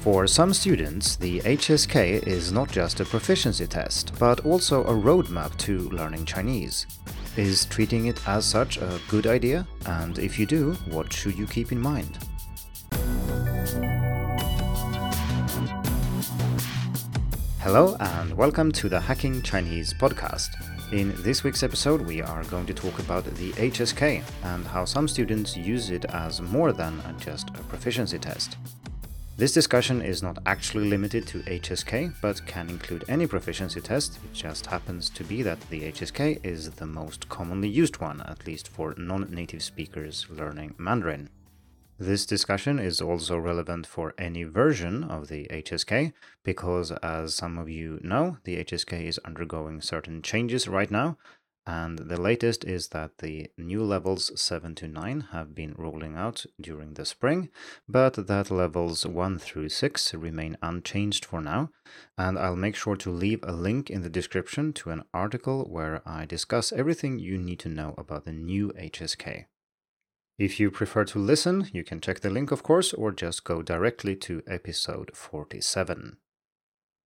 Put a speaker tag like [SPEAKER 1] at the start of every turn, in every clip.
[SPEAKER 1] For some students, the HSK is not just a proficiency test, but also a roadmap to learning Chinese. Is treating it as such a good idea? And if you do, what should you keep in mind? Hello, and welcome to the Hacking Chinese podcast. In this week's episode, we are going to talk about the HSK and how some students use it as more than just a proficiency test. This discussion is not actually limited to HSK, but can include any proficiency test. It just happens to be that the HSK is the most commonly used one, at least for non native speakers learning Mandarin. This discussion is also relevant for any version of the HSK because, as some of you know, the HSK is undergoing certain changes right now, and the latest is that the new levels 7 to 9 have been rolling out during the spring, but that levels 1 through 6 remain unchanged for now. And I'll make sure to leave a link in the description to an article where I discuss everything you need to know about the new HSK. If you prefer to listen, you can check the link, of course, or just go directly to episode 47.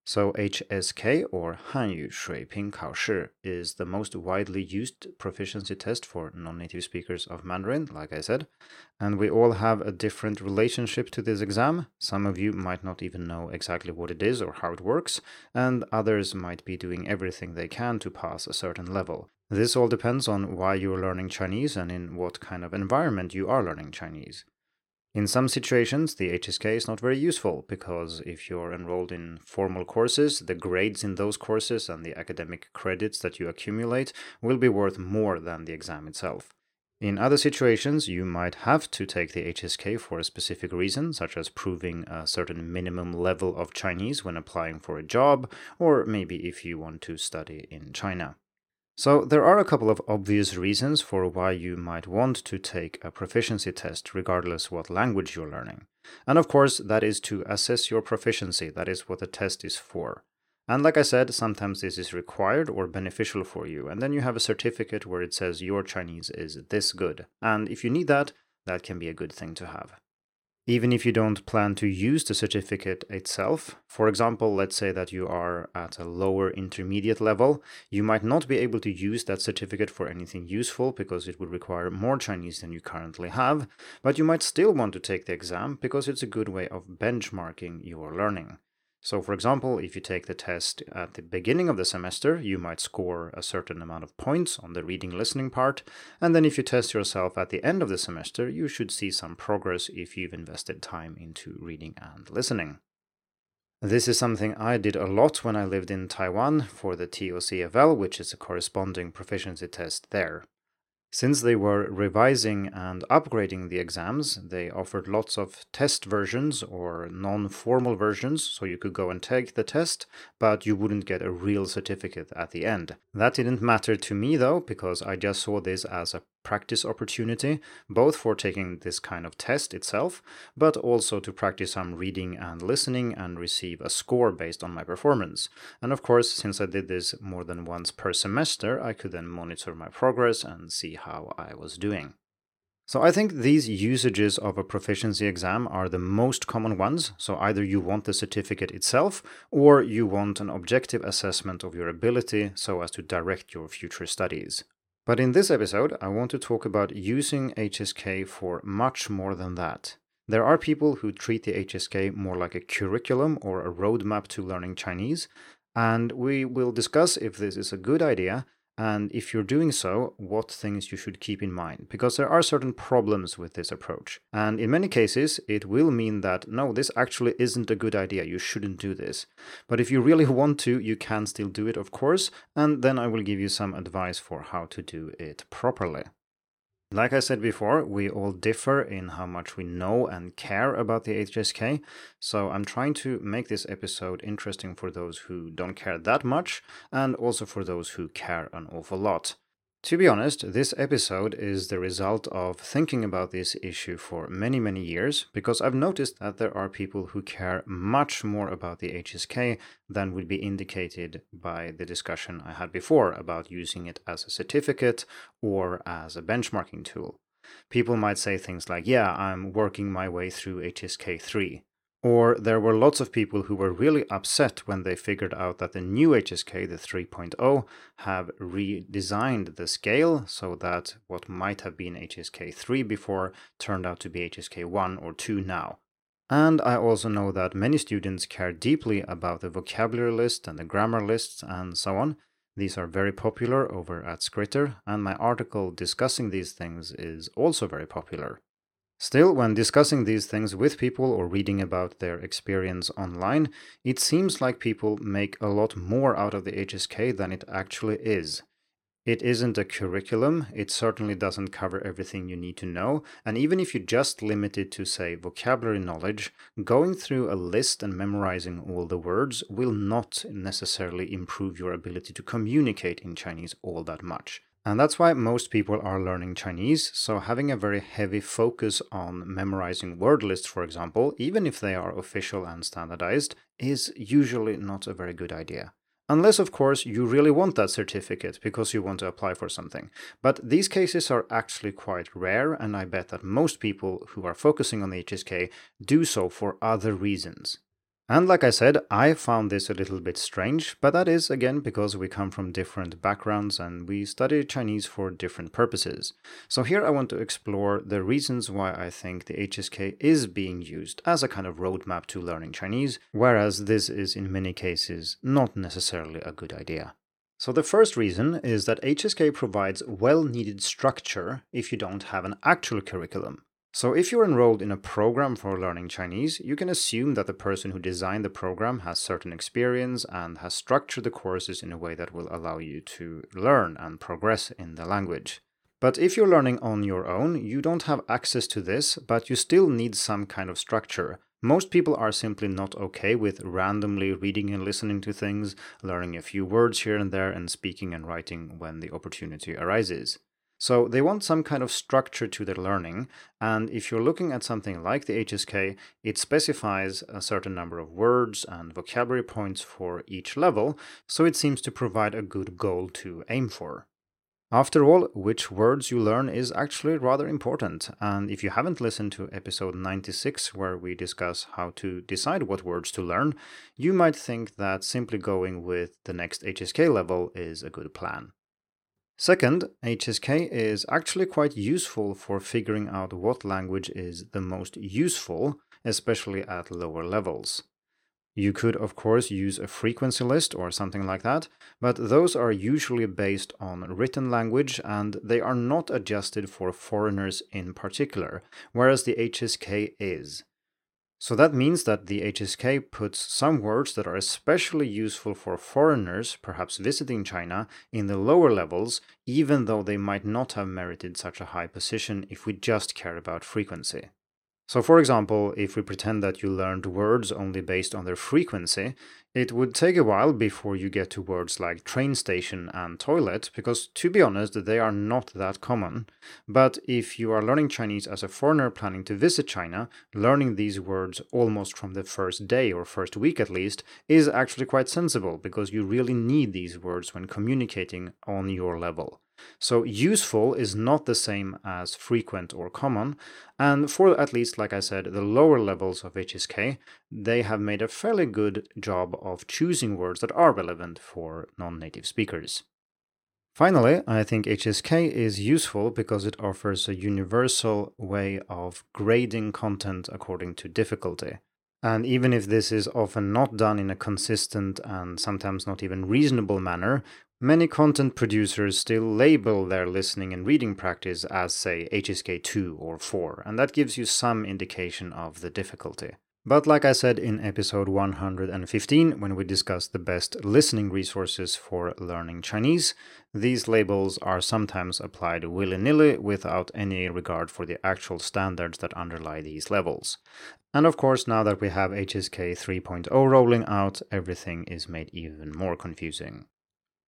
[SPEAKER 1] So HSK or Hanyu Shuiping Kaoshi is the most widely used proficiency test for non-native speakers of Mandarin, like I said, and we all have a different relationship to this exam. Some of you might not even know exactly what it is or how it works, and others might be doing everything they can to pass a certain level. This all depends on why you're learning Chinese and in what kind of environment you are learning Chinese. In some situations, the HSK is not very useful because if you're enrolled in formal courses, the grades in those courses and the academic credits that you accumulate will be worth more than the exam itself. In other situations, you might have to take the HSK for a specific reason, such as proving a certain minimum level of Chinese when applying for a job, or maybe if you want to study in China. So, there are a couple of obvious reasons for why you might want to take a proficiency test, regardless what language you're learning. And of course, that is to assess your proficiency. That is what the test is for. And like I said, sometimes this is required or beneficial for you. And then you have a certificate where it says your Chinese is this good. And if you need that, that can be a good thing to have even if you don't plan to use the certificate itself. For example, let's say that you are at a lower intermediate level, you might not be able to use that certificate for anything useful because it would require more Chinese than you currently have, but you might still want to take the exam because it's a good way of benchmarking your learning. So, for example, if you take the test at the beginning of the semester, you might score a certain amount of points on the reading listening part, and then if you test yourself at the end of the semester, you should see some progress if you've invested time into reading and listening. This is something I did a lot when I lived in Taiwan for the TOCFL, which is a corresponding proficiency test there. Since they were revising and upgrading the exams, they offered lots of test versions or non formal versions, so you could go and take the test, but you wouldn't get a real certificate at the end. That didn't matter to me though, because I just saw this as a practice opportunity, both for taking this kind of test itself, but also to practice some reading and listening and receive a score based on my performance. And of course, since I did this more than once per semester, I could then monitor my progress and see how I was doing. So I think these usages of a proficiency exam are the most common ones. So either you want the certificate itself or you want an objective assessment of your ability so as to direct your future studies. But in this episode, I want to talk about using HSK for much more than that. There are people who treat the HSK more like a curriculum or a roadmap to learning Chinese, and we will discuss if this is a good idea and if you're doing so, what things you should keep in mind. Because there are certain problems with this approach. And in many cases, it will mean that no, this actually isn't a good idea. You shouldn't do this. But if you really want to, you can still do it, of course. And then I will give you some advice for how to do it properly. Like I said before, we all differ in how much we know and care about the HSK, so I'm trying to make this episode interesting for those who don't care that much, and also for those who care an awful lot. To be honest, this episode is the result of thinking about this issue for many, many years because I've noticed that there are people who care much more about the HSK than would be indicated by the discussion I had before about using it as a certificate or as a benchmarking tool. People might say things like, Yeah, I'm working my way through HSK 3, Or there were lots of people who were really upset when they figured out that the new HSK, the 3.0, have redesigned the scale so that what might have been HSK 3 before turned out to be HSK 1 or 2 now. And I also know that many students care deeply about the vocabulary list and the grammar lists and so on. These are very popular over at Skritter, and my article discussing these things is also very popular. Still, when discussing these things with people or reading about their experience online, it seems like people make a lot more out of the HSK than it actually is. It isn't a curriculum, it certainly doesn't cover everything you need to know, and even if you just limit it to, say, vocabulary knowledge, going through a list and memorizing all the words will not necessarily improve your ability to communicate in Chinese all that much. And that's why most people are learning Chinese, so having a very heavy focus on memorizing word lists, for example, even if they are official and standardized, is usually not a very good idea. Unless, of course, you really want that certificate because you want to apply for something. But these cases are actually quite rare, and I bet that most people who are focusing on the HSK do so for other reasons. And like I said, I found this a little bit strange, but that is again because we come from different backgrounds and we study Chinese for different purposes. So here I want to explore the reasons why I think the HSK is being used as a kind of roadmap to learning Chinese, whereas this is in many cases not necessarily a good idea. So the first reason is that HSK provides well needed structure if you don't have an actual curriculum. So, if you're enrolled in a program for learning Chinese, you can assume that the person who designed the program has certain experience and has structured the courses in a way that will allow you to learn and progress in the language. But if you're learning on your own, you don't have access to this, but you still need some kind of structure. Most people are simply not okay with randomly reading and listening to things, learning a few words here and there, and speaking and writing when the opportunity arises. So they want some kind of structure to their learning. And if you're looking at something like the HSK, it specifies a certain number of words and vocabulary points for each level, so it seems to provide a good goal to aim for. After all, which words you learn is actually rather important, and if you haven't listened to episode 96, where we discuss how to decide what words to learn, you might think that simply going with the next HSK level is a good plan. Second, HSK is actually quite useful for figuring out what language is the most useful, especially at lower levels. You could, of course, use a frequency list or something like that, but those are usually based on written language and they are not adjusted for foreigners in particular, whereas the HSK is. So that means that the HSK puts some words that are especially useful for foreigners, perhaps visiting China, in the lower levels, even though they might not have merited such a high position if we just care about frequency. So, for example, if we pretend that you learned words only based on their frequency, it would take a while before you get to words like train station and toilet, because to be honest, they are not that common. But if you are learning Chinese as a foreigner planning to visit China, learning these words almost from the first day or first week at least is actually quite sensible, because you really need these words when communicating on your level. So useful is not the same as frequent or common, and for at least, like I said, the lower levels of HSK, they have made a fairly good job of choosing words that are relevant for non native speakers. Finally, I think HSK is useful because it offers a universal way of grading content according to difficulty. And even if this is often not done in a consistent and sometimes not even reasonable manner, Many content producers still label their listening and reading practice as, say, HSK 2 or 4, and that gives you some indication of the difficulty. But like I said in episode 115, when we discussed the best listening resources for learning Chinese, these labels are sometimes applied willy nilly without any regard for the actual standards that underlie these levels. And of course, now that we have HSK 3.0 rolling out, everything is made even more confusing.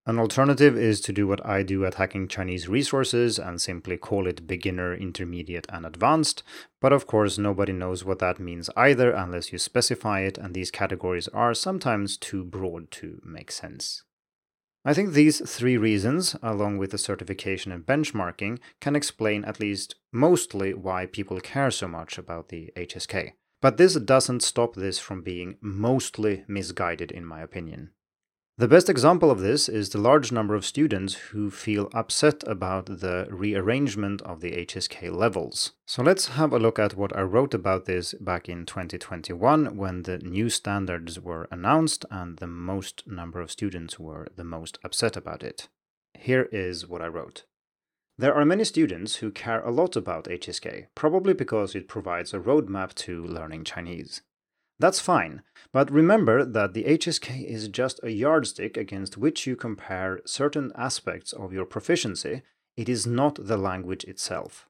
[SPEAKER 1] An alternative is to do what I do at Hacking Chinese Resources and simply call it beginner, intermediate, and advanced. But of course, nobody knows what that means either unless you specify it, and these categories are sometimes too broad to make sense. I think these three reasons, along with the certification and benchmarking, can explain at least mostly why people care so much about the HSK. But this doesn't stop this from being mostly misguided, in my opinion. The best example of this is the large number of students who feel upset about the rearrangement of the HSK levels. So let's have a look at what I wrote about this back in 2021 when the new standards were announced and the most number of students were the most upset about it. Here is what I wrote. There are many students who care a lot about HSK, probably because it provides a roadmap to learning Chinese. That's fine, but remember that the HSK is just a yardstick against which you compare certain aspects of your proficiency, it is not the language itself.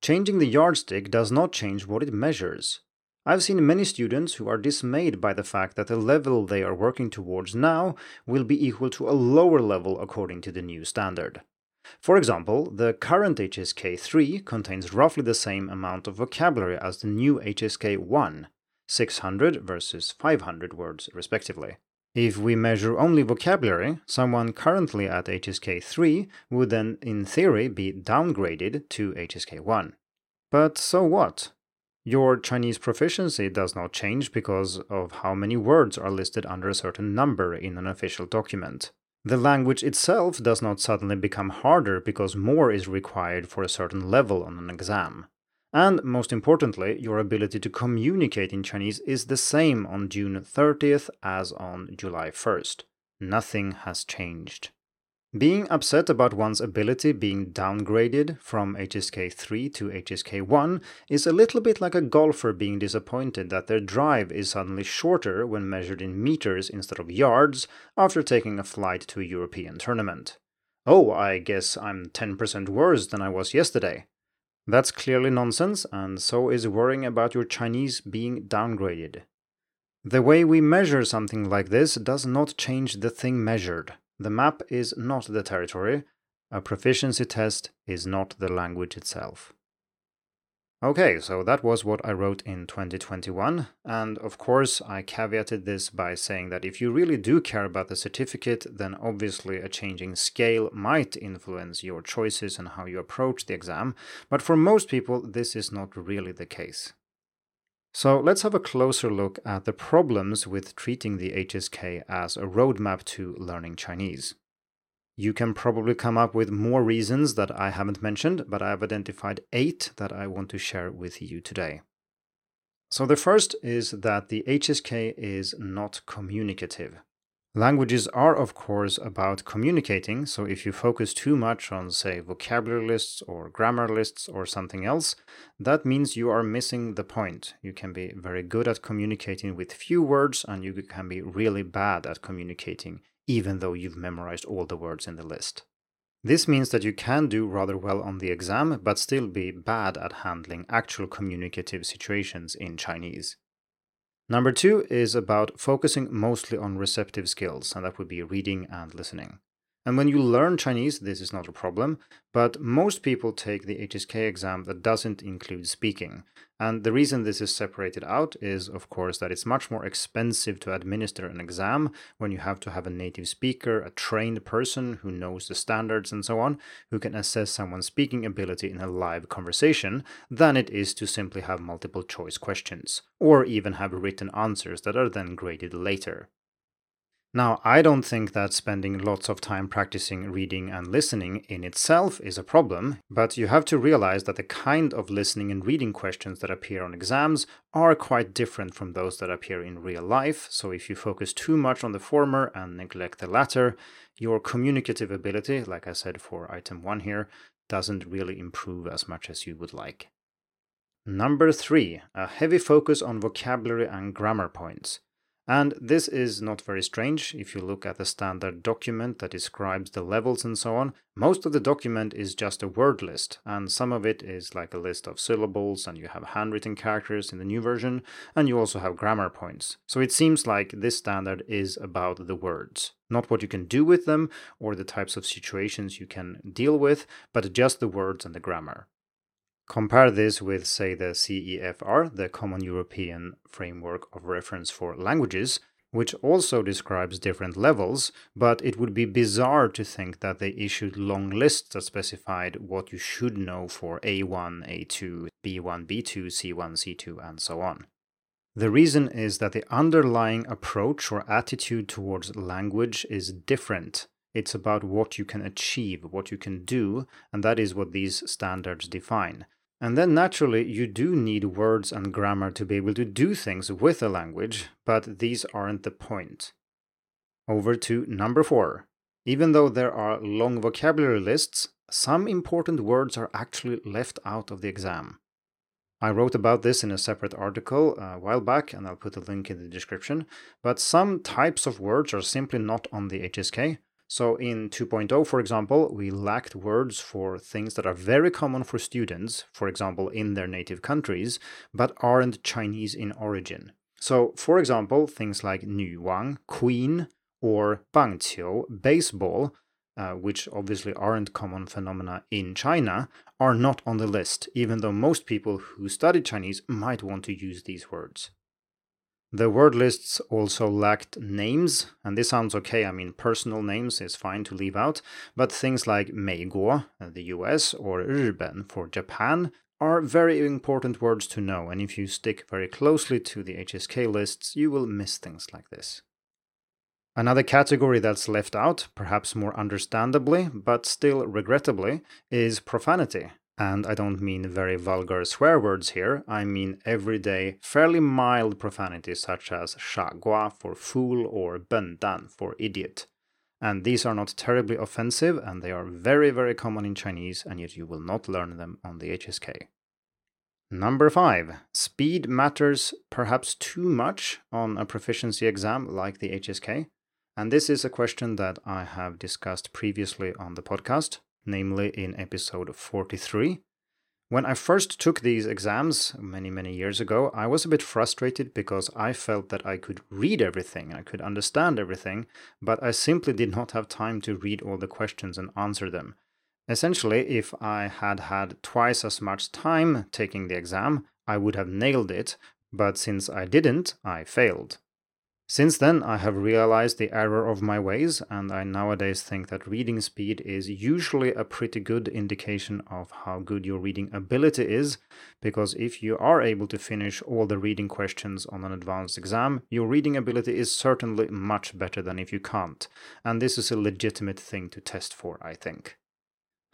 [SPEAKER 1] Changing the yardstick does not change what it measures. I've seen many students who are dismayed by the fact that the level they are working towards now will be equal to a lower level according to the new standard. For example, the current HSK 3 contains roughly the same amount of vocabulary as the new HSK 1, 600 versus 500 words, respectively. If we measure only vocabulary, someone currently at HSK 3 would then, in theory, be downgraded to HSK 1. But so what? Your Chinese proficiency does not change because of how many words are listed under a certain number in an official document. The language itself does not suddenly become harder because more is required for a certain level on an exam. And most importantly, your ability to communicate in Chinese is the same on June 30th as on July 1st. Nothing has changed. Being upset about one's ability being downgraded from HSK 3 to HSK 1 is a little bit like a golfer being disappointed that their drive is suddenly shorter when measured in meters instead of yards after taking a flight to a European tournament. Oh, I guess I'm 10% worse than I was yesterday. That's clearly nonsense, and so is worrying about your Chinese being downgraded. The way we measure something like this does not change the thing measured. The map is not the territory. A proficiency test is not the language itself. Okay, so that was what I wrote in 2021. And of course, I caveated this by saying that if you really do care about the certificate, then obviously a changing scale might influence your choices and how you approach the exam. But for most people, this is not really the case. So let's have a closer look at the problems with treating the HSK as a roadmap to learning Chinese. You can probably come up with more reasons that I haven't mentioned, but I've identified eight that I want to share with you today. So, the first is that the HSK is not communicative. Languages are, of course, about communicating, so if you focus too much on, say, vocabulary lists or grammar lists or something else, that means you are missing the point. You can be very good at communicating with few words, and you can be really bad at communicating even though you've memorized all the words in the list. This means that you can do rather well on the exam, but still be bad at handling actual communicative situations in Chinese. Number two is about focusing mostly on receptive skills, and that would be reading and listening. And when you learn Chinese, this is not a problem, but most people take the HSK exam that doesn't include speaking. And the reason this is separated out is, of course, that it's much more expensive to administer an exam when you have to have a native speaker, a trained person who knows the standards and so on, who can assess someone's speaking ability in a live conversation, than it is to simply have multiple choice questions, or even have written answers that are then graded later. Now, I don't think that spending lots of time practicing reading and listening in itself is a problem, but you have to realize that the kind of listening and reading questions that appear on exams are quite different from those that appear in real life. So, if you focus too much on the former and neglect the latter, your communicative ability, like I said for item one here, doesn't really improve as much as you would like. Number three, a heavy focus on vocabulary and grammar points. And this is not very strange if you look at the standard document that describes the levels and so on. Most of the document is just a word list, and some of it is like a list of syllables, and you have handwritten characters in the new version, and you also have grammar points. So it seems like this standard is about the words, not what you can do with them or the types of situations you can deal with, but just the words and the grammar. Compare this with, say, the CEFR, the Common European Framework of Reference for Languages, which also describes different levels, but it would be bizarre to think that they issued long lists that specified what you should know for A1, A2, B1, B2, C1, C2, and so on. The reason is that the underlying approach or attitude towards language is different. It's about what you can achieve, what you can do, and that is what these standards define. And then naturally, you do need words and grammar to be able to do things with a language, but these aren't the point. Over to number four. Even though there are long vocabulary lists, some important words are actually left out of the exam. I wrote about this in a separate article uh, a while back, and I'll put a link in the description. But some types of words are simply not on the HSK, so in 2.0, for example, we lacked words for things that are very common for students, for example, in their native countries, but aren't Chinese in origin. So, for example, things like 女王, queen, or 棒球, baseball, uh, which obviously aren't common phenomena in China, are not on the list, even though most people who study Chinese might want to use these words. The word lists also lacked names, and this sounds okay. I mean, personal names is fine to leave out, but things like Meiguo, uh, the US, or Riben for Japan are very important words to know, and if you stick very closely to the HSK lists, you will miss things like this. Another category that's left out, perhaps more understandably, but still regrettably, is profanity, and I don't mean very vulgar swear words here, I mean everyday, fairly mild profanities such as shagua for fool or bendan for idiot. And these are not terribly offensive and they are very, very common in Chinese, and yet you will not learn them on the HSK. Number five, speed matters perhaps too much on a proficiency exam like the HSK. And this is a question that I have discussed previously on the podcast namely in episode 43. When I first took these exams many, many years ago, I was a bit frustrated because I felt that I could read everything, I could understand everything, but I simply did not have time to read all the questions and answer them. Essentially, if I had had twice as much time taking the exam, I would have nailed it, but since I didn't, I failed. Since then, I have realized the error of my ways, and I nowadays think that reading speed is usually a pretty good indication of how good your reading ability is, because if you are able to finish all the reading questions on an advanced exam, your reading ability is certainly much better than if you can't, and this is a legitimate thing to test for, I think.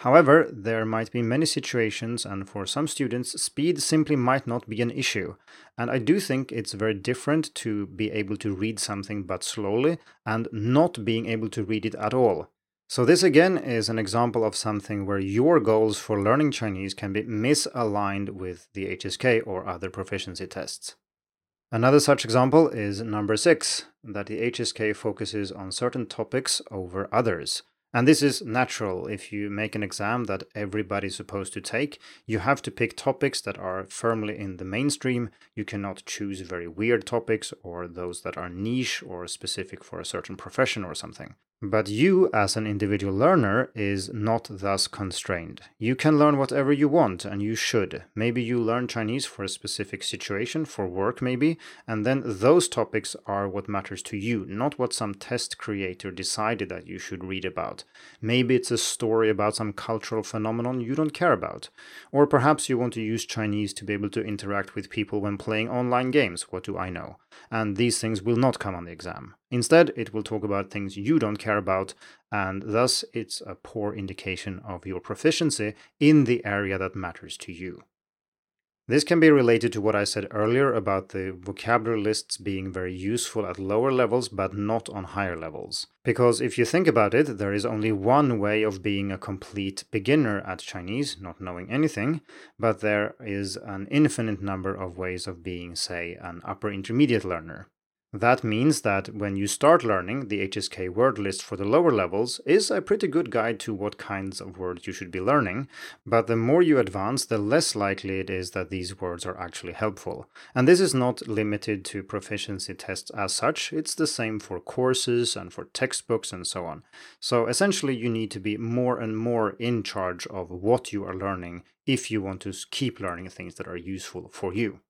[SPEAKER 1] However, there might be many situations, and for some students, speed simply might not be an issue. And I do think it's very different to be able to read something but slowly and not being able to read it at all. So, this again is an example of something where your goals for learning Chinese can be misaligned with the HSK or other proficiency tests. Another such example is number six that the HSK focuses on certain topics over others. And this is natural. If you make an exam that everybody's supposed to take, you have to pick topics that are firmly in the mainstream. You cannot choose very weird topics or those that are niche or specific for a certain profession or something. But you, as an individual learner, is not thus constrained. You can learn whatever you want, and you should. Maybe you learn Chinese for a specific situation, for work maybe, and then those topics are what matters to you, not what some test creator decided that you should read about. Maybe it's a story about some cultural phenomenon you don't care about. Or perhaps you want to use Chinese to be able to interact with people when playing online games, what do I know? And these things will not come on the exam. Instead, it will talk about things you don't care about, and thus it's a poor indication of your proficiency in the area that matters to you. This can be related to what I said earlier about the vocabulary lists being very useful at lower levels but not on higher levels. Because if you think about it, there is only one way of being a complete beginner at Chinese, not knowing anything, but there is an infinite number of ways of being, say, an upper intermediate learner. That means that when you start learning, the HSK word list for the lower levels is a pretty good guide to what kinds of words you should be learning, but the more you advance, the less likely it is that these words are actually helpful. And this is not limited to proficiency tests as such, it's the same for courses and for textbooks and so on. So essentially, you need to be more and more in charge of what you are learning if you want to keep learning things that are useful for you.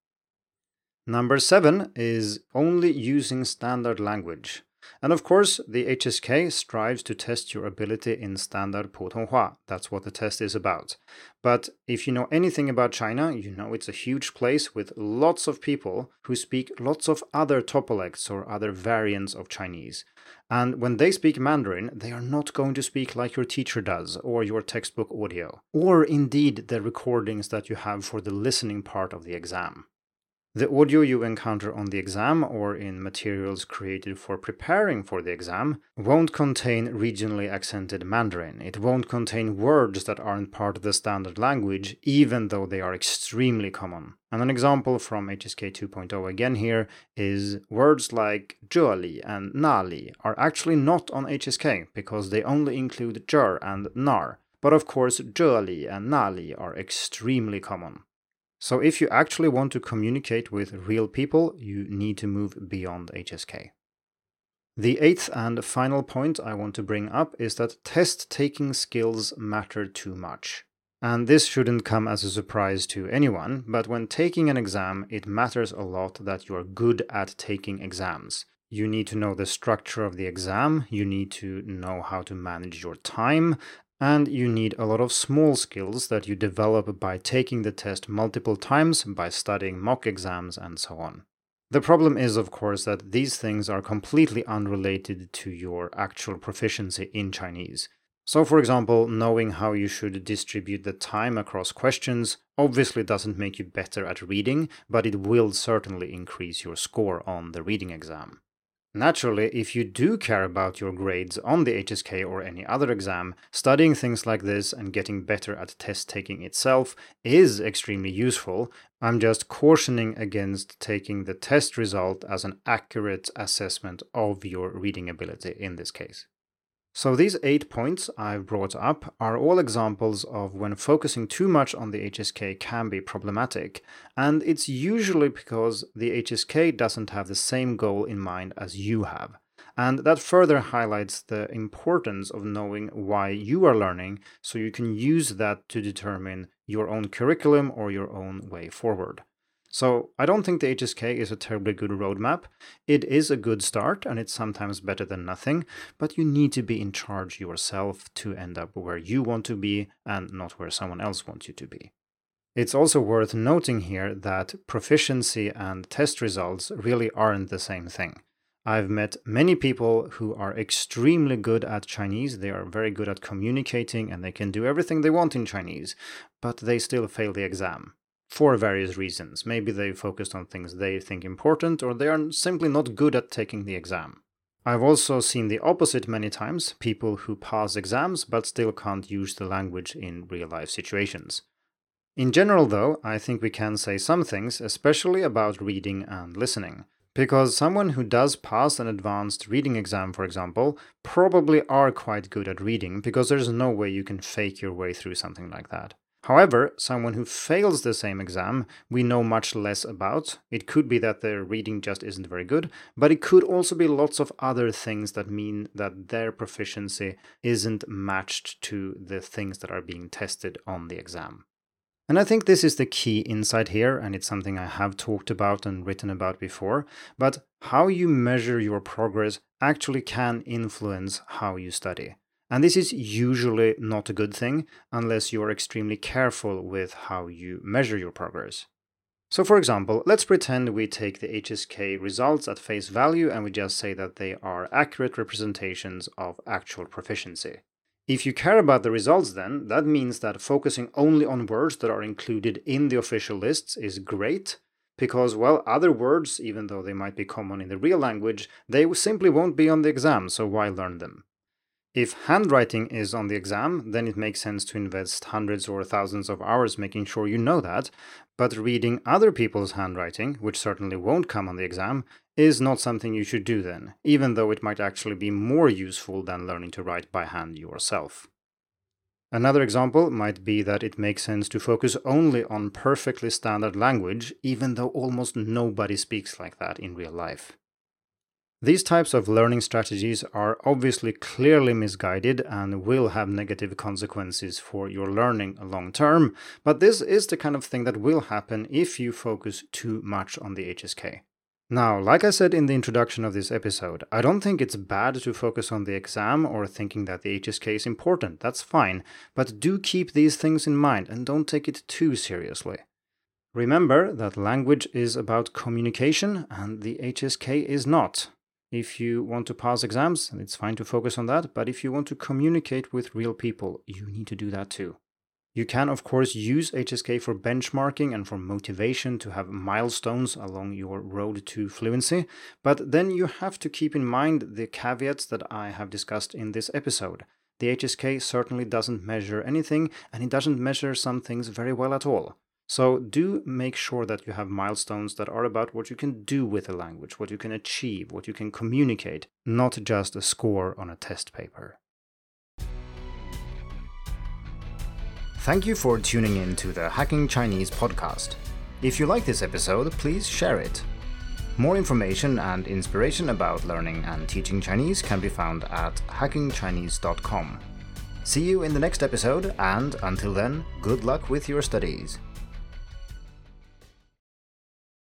[SPEAKER 1] Number seven is only using standard language. And of course, the HSK strives to test your ability in standard Putonghua. That's what the test is about. But if you know anything about China, you know it's a huge place with lots of people who speak lots of other topolects or other variants of Chinese. And when they speak Mandarin, they are not going to speak like your teacher does or your textbook audio, or indeed the recordings that you have for the listening part of the exam. The audio you encounter on the exam or in materials created for preparing for the exam won't contain regionally accented Mandarin. It won't contain words that aren't part of the standard language, even though they are extremely common. And an example from HSK 2.0 again here is words like zheli and nali are actually not on HSK because they only include zher and nar. But of course, zheli and nali are extremely common. So if you actually want to communicate with real people, you need to move beyond HSK. The eighth and final point I want to bring up is that test taking skills matter too much. And this shouldn't come as a surprise to anyone, but when taking an exam, it matters a lot that you are good at taking exams. You need to know the structure of the exam, you need to know how to manage your time, and you need a lot of small skills that you develop by taking the test multiple times, by studying mock exams, and so on. The problem is, of course, that these things are completely unrelated to your actual proficiency in Chinese. So, for example, knowing how you should distribute the time across questions obviously doesn't make you better at reading, but it will certainly increase your score on the reading exam. Naturally, if you do care about your grades on the HSK or any other exam, studying things like this and getting better at test taking itself is extremely useful. I'm just cautioning against taking the test result as an accurate assessment of your reading ability in this case. So, these eight points I've brought up are all examples of when focusing too much on the HSK can be problematic, and it's usually because the HSK doesn't have the same goal in mind as you have. And that further highlights the importance of knowing why you are learning so you can use that to determine your own curriculum or your own way forward. So I don't think the HSK is a terribly good roadmap. It is a good start and it's sometimes better than nothing, but you need to be in charge yourself to end up where you want to be and not where someone else wants you to be. It's also worth noting here that proficiency and test results really aren't the same thing. I've met many people who are extremely good at Chinese. They are very good at communicating and they can do everything they want in Chinese, but they still fail the exam for various reasons. Maybe they focused on things they think important, or they are simply not good at taking the exam. I've also seen the opposite many times people who pass exams but still can't use the language in real life situations. In general, though, I think we can say some things, especially about reading and listening. Because someone who does pass an advanced reading exam, for example, probably are quite good at reading because there's no way you can fake your way through something like that. However, someone who fails the same exam, we know much less about. It could be that their reading just isn't very good, but it could also be lots of other things that mean that their proficiency isn't matched to the things that are being tested on the exam. And I think this is the key insight here, and it's something I have talked about and written about before. But how you measure your progress actually can influence how you study. And this is usually not a good thing unless you are extremely careful with how you measure your progress. So, for example, let's pretend we take the HSK results at face value and we just say that they are accurate representations of actual proficiency. If you care about the results, then that means that focusing only on words that are included in the official lists is great, because, well, other words, even though they might be common in the real language, they simply won't be on the exam, so why learn them? If handwriting is on the exam, then it makes sense to invest hundreds or thousands of hours making sure you know that. But reading other people's handwriting, which certainly won't come on the exam, is not something you should do then, even though it might actually be more useful than learning to write by hand yourself. Another example might be that it makes sense to focus only on perfectly standard language, even though almost nobody speaks like that in real life. These types of learning strategies are obviously clearly misguided and will have negative consequences for your learning long term, but this is the kind of thing that will happen if you focus too much on the HSK. Now, like I said in the introduction of this episode, I don't think it's bad to focus on the exam or thinking that the HSK is important. That's fine. But do keep these things in mind and don't take it too seriously. Remember that language is about communication and the HSK is not. If you want to pass exams, it's fine to focus on that, but if you want to communicate with real people, you need to do that too. You can, of course, use HSK for benchmarking and for motivation to have milestones along your road to fluency, but then you have to keep in mind the caveats that I have discussed in this episode. The HSK certainly doesn't measure anything, and it doesn't measure some things very well at all. So do make sure that you have milestones that are about what you can do with a language, what you can achieve, what you can communicate, not just a score on a test paper. Thank you for tuning in to the Hacking Chinese podcast. If you like this episode, please share it. More information and inspiration about learning and teaching Chinese can be found at hackingchinese.com. See you in the next episode, and until then, good luck with your studies.